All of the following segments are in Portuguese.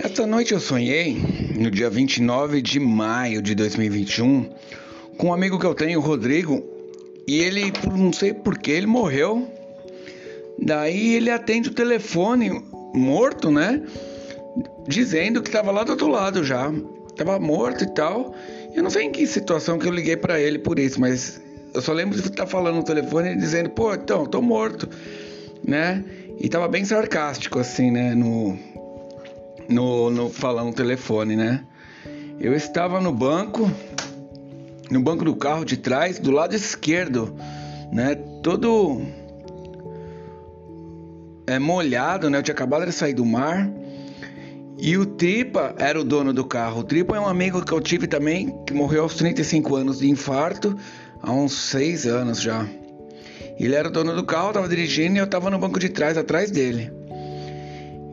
Essa noite eu sonhei, no dia 29 de maio de 2021, com um amigo que eu tenho, o Rodrigo, e ele, não sei porquê, ele morreu. Daí ele atende o telefone, morto, né? Dizendo que estava lá do outro lado já. Tava morto e tal. Eu não sei em que situação que eu liguei para ele por isso, mas eu só lembro de estar falando no telefone dizendo, pô, então, tô morto, né? E tava bem sarcástico, assim, né? No, no, no falando telefone, né? Eu estava no banco, no banco do carro de trás, do lado esquerdo, né? Todo é, molhado, né? Eu tinha acabado de sair do mar. E o Tripa era o dono do carro. O Tripa é um amigo que eu tive também, que morreu aos 35 anos de infarto, há uns 6 anos já. Ele era o dono do carro, estava dirigindo e eu estava no banco de trás, atrás dele.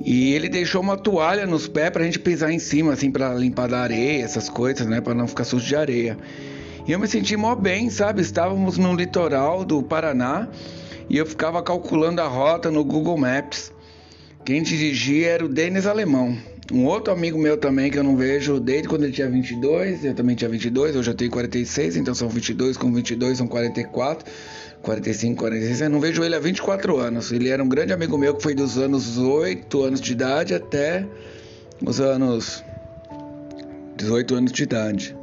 E ele deixou uma toalha nos pés pra gente pisar em cima, assim, para limpar da areia, essas coisas, né? Para não ficar sujo de areia. E eu me senti mó bem, sabe? Estávamos no litoral do Paraná e eu ficava calculando a rota no Google Maps. Quem dirigia era o Denis Alemão. Um outro amigo meu também que eu não vejo desde quando ele tinha 22, eu também tinha 22, eu já tenho 46, então são 22 com 22 são 44. 45, 46, eu não vejo ele há 24 anos. Ele era um grande amigo meu que foi dos anos 8 anos de idade até os anos 18 anos de idade.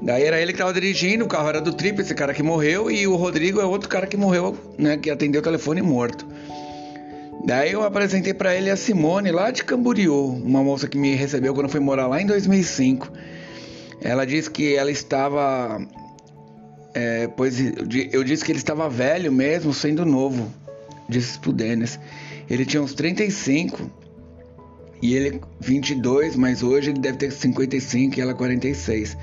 Daí era ele que estava dirigindo, o carro era do Trip, esse cara que morreu, e o Rodrigo é outro cara que morreu, né, que atendeu o telefone morto. Daí eu apresentei para ele a Simone lá de Camboriú, uma moça que me recebeu quando eu fui morar lá em 2005. Ela disse que ela estava é, pois eu disse que ele estava velho mesmo, sendo novo, disse Dennis. Ele tinha uns 35 e ele 22, mas hoje ele deve ter 55 e ela 46.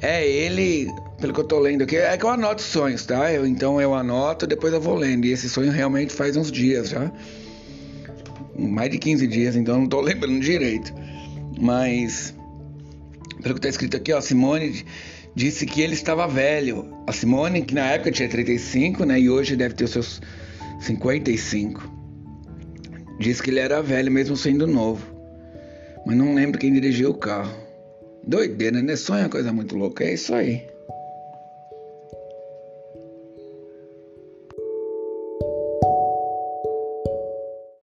É, ele, pelo que eu tô lendo aqui, é que eu anoto sonhos, tá? Eu, então eu anoto, depois eu vou lendo. E esse sonho realmente faz uns dias já. Mais de 15 dias, então não tô lembrando direito. Mas, pelo que tá escrito aqui, ó, Simone disse que ele estava velho. A Simone, que na época tinha 35, né, e hoje deve ter os seus 55. Disse que ele era velho mesmo sendo novo. Mas não lembro quem dirigiu o carro. Doideira, né? Sonho é uma coisa muito louca. É isso aí.